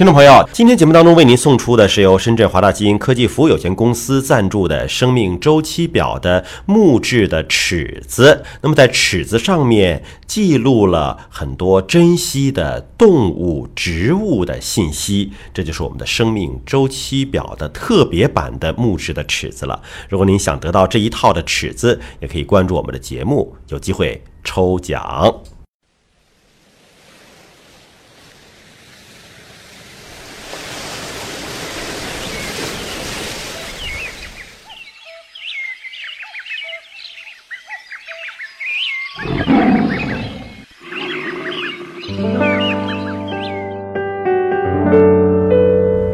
听众朋友，今天节目当中为您送出的是由深圳华大基因科技服务有限公司赞助的生命周期表的木质的尺子。那么在尺子上面记录了很多珍稀的动物、植物的信息，这就是我们的生命周期表的特别版的木质的尺子了。如果您想得到这一套的尺子，也可以关注我们的节目，有机会抽奖。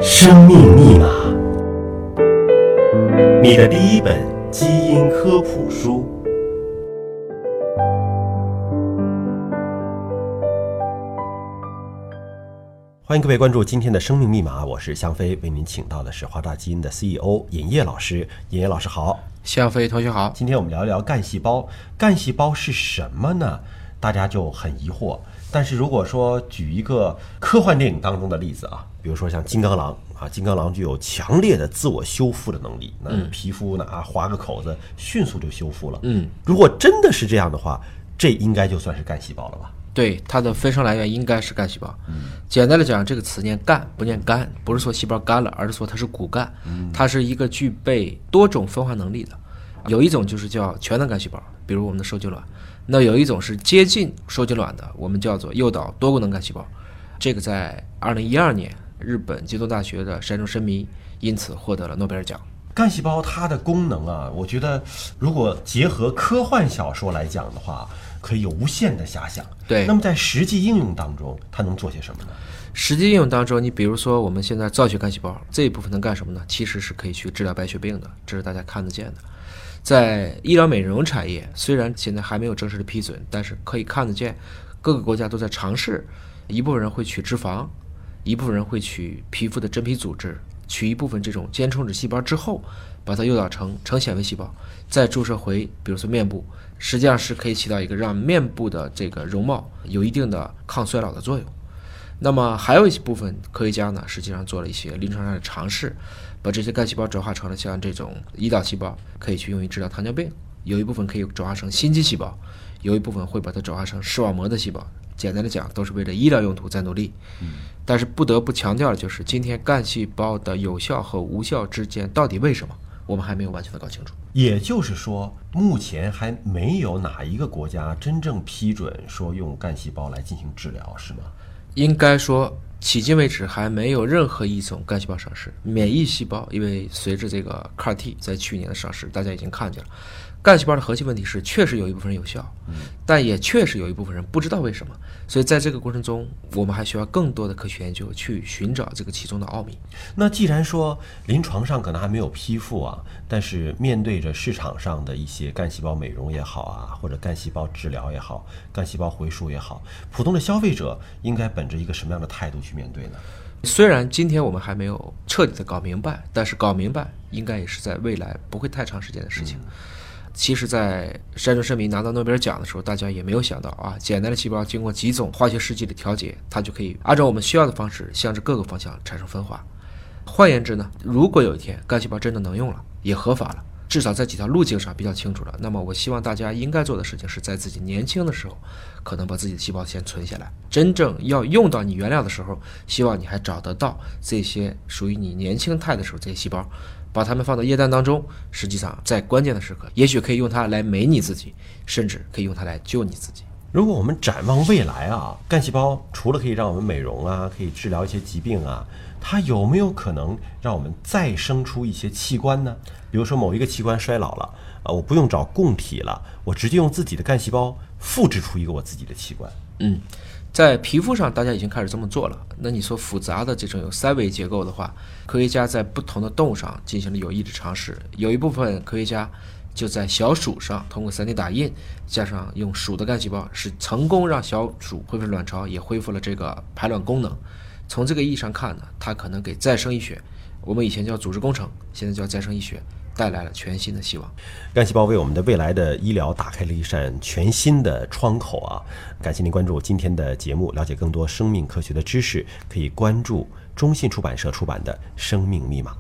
生命密码，你的第一本基因科普书。欢迎各位关注今天的生命密码，我是香飞，为您请到的是华大基因的 CEO 尹烨老师。尹烨老师好，香飞同学好。今天我们聊一聊干细胞。干细胞是什么呢？大家就很疑惑。但是如果说举一个科幻电影当中的例子啊，比如说像金刚狼啊，金刚狼具有强烈的自我修复的能力，那皮肤呢啊划个口子，迅速就修复了。嗯，如果真的是这样的话，这应该就算是干细胞了吧？对，它的分生来源应该是干细胞。嗯，简单的讲，这个词念干不念肝，不是说细胞干了，而是说它是骨干。嗯，它是一个具备多种分化能力的。有一种就是叫全能干细胞，比如我们的受精卵。那有一种是接近受精卵的，我们叫做诱导多功能干细胞。这个在二零一二年，日本京都大学的山中伸弥因此获得了诺贝尔奖。干细胞它的功能啊，我觉得如果结合科幻小说来讲的话。可以有无限的遐想。对，那么在实际应用当中，它能做些什么呢？实际应用当中，你比如说我们现在造血干细胞这一部分能干什么呢？其实是可以去治疗白血病的，这是大家看得见的。在医疗美容产业，虽然现在还没有正式的批准，但是可以看得见，各个国家都在尝试。一部分人会取脂肪，一部分人会取皮肤的真皮组织，取一部分这种间充质细胞之后，把它诱导成成纤维细胞，再注射回，比如说面部。实际上是可以起到一个让面部的这个容貌有一定的抗衰老的作用。那么还有一部分科学家呢，实际上做了一些临床上的尝试，把这些干细胞转化成了像这种胰岛细胞，可以去用于治疗糖尿病；有一部分可以转化成心肌细胞，有一部分会把它转化成视网膜的细胞。简单的讲，都是为了医疗用途在努力。但是不得不强调的就是，今天干细胞的有效和无效之间到底为什么？我们还没有完全的搞清楚，也就是说，目前还没有哪一个国家真正批准说用干细胞来进行治疗，是吗？应该说，迄今为止还没有任何一种干细胞上市。免疫细胞，因为随着这个 CAR-T 在去年的上市，大家已经看见了。干细胞的核心问题是，确实有一部分人有效，但也确实有一部分人不知道为什么。所以在这个过程中，我们还需要更多的科学研究去寻找这个其中的奥秘。那既然说临床上可能还没有批复啊，但是面对着市场上的一些干细胞美容也好啊，或者干细胞治疗也好，干细胞回输也好，普通的消费者应该本着一个什么样的态度去面对呢？虽然今天我们还没有彻底的搞明白，但是搞明白应该也是在未来不会太长时间的事情。其实，在山中伸弥拿到诺贝尔奖的时候，大家也没有想到啊，简单的细胞经过几种化学试剂的调节，它就可以按照我们需要的方式向着各个方向产生分化。换言之呢，如果有一天干细胞真的能用了，也合法了，至少在几条路径上比较清楚了，那么我希望大家应该做的事情是在自己年轻的时候，可能把自己的细胞先存下来，真正要用到你原料的时候，希望你还找得到这些属于你年轻态的时候这些细胞。把它们放到液氮当中，实际上在关键的时刻，也许可以用它来美你自己，甚至可以用它来救你自己。如果我们展望未来啊，干细胞除了可以让我们美容啊，可以治疗一些疾病啊，它有没有可能让我们再生出一些器官呢？比如说某一个器官衰老了啊，我不用找供体了，我直接用自己的干细胞复制出一个我自己的器官。嗯。在皮肤上，大家已经开始这么做了。那你说复杂的这种有三维结构的话，科学家在不同的动物上进行了有益的尝试。有一部分科学家就在小鼠上通过 3D 打印，加上用鼠的干细胞，是成功让小鼠恢复卵巢，也恢复了这个排卵功能。从这个意义上看呢，它可能给再生医学，我们以前叫组织工程，现在叫再生医学。带来了全新的希望，干细胞为我们的未来的医疗打开了一扇全新的窗口啊！感谢您关注今天的节目，了解更多生命科学的知识，可以关注中信出版社出版的《生命密码》。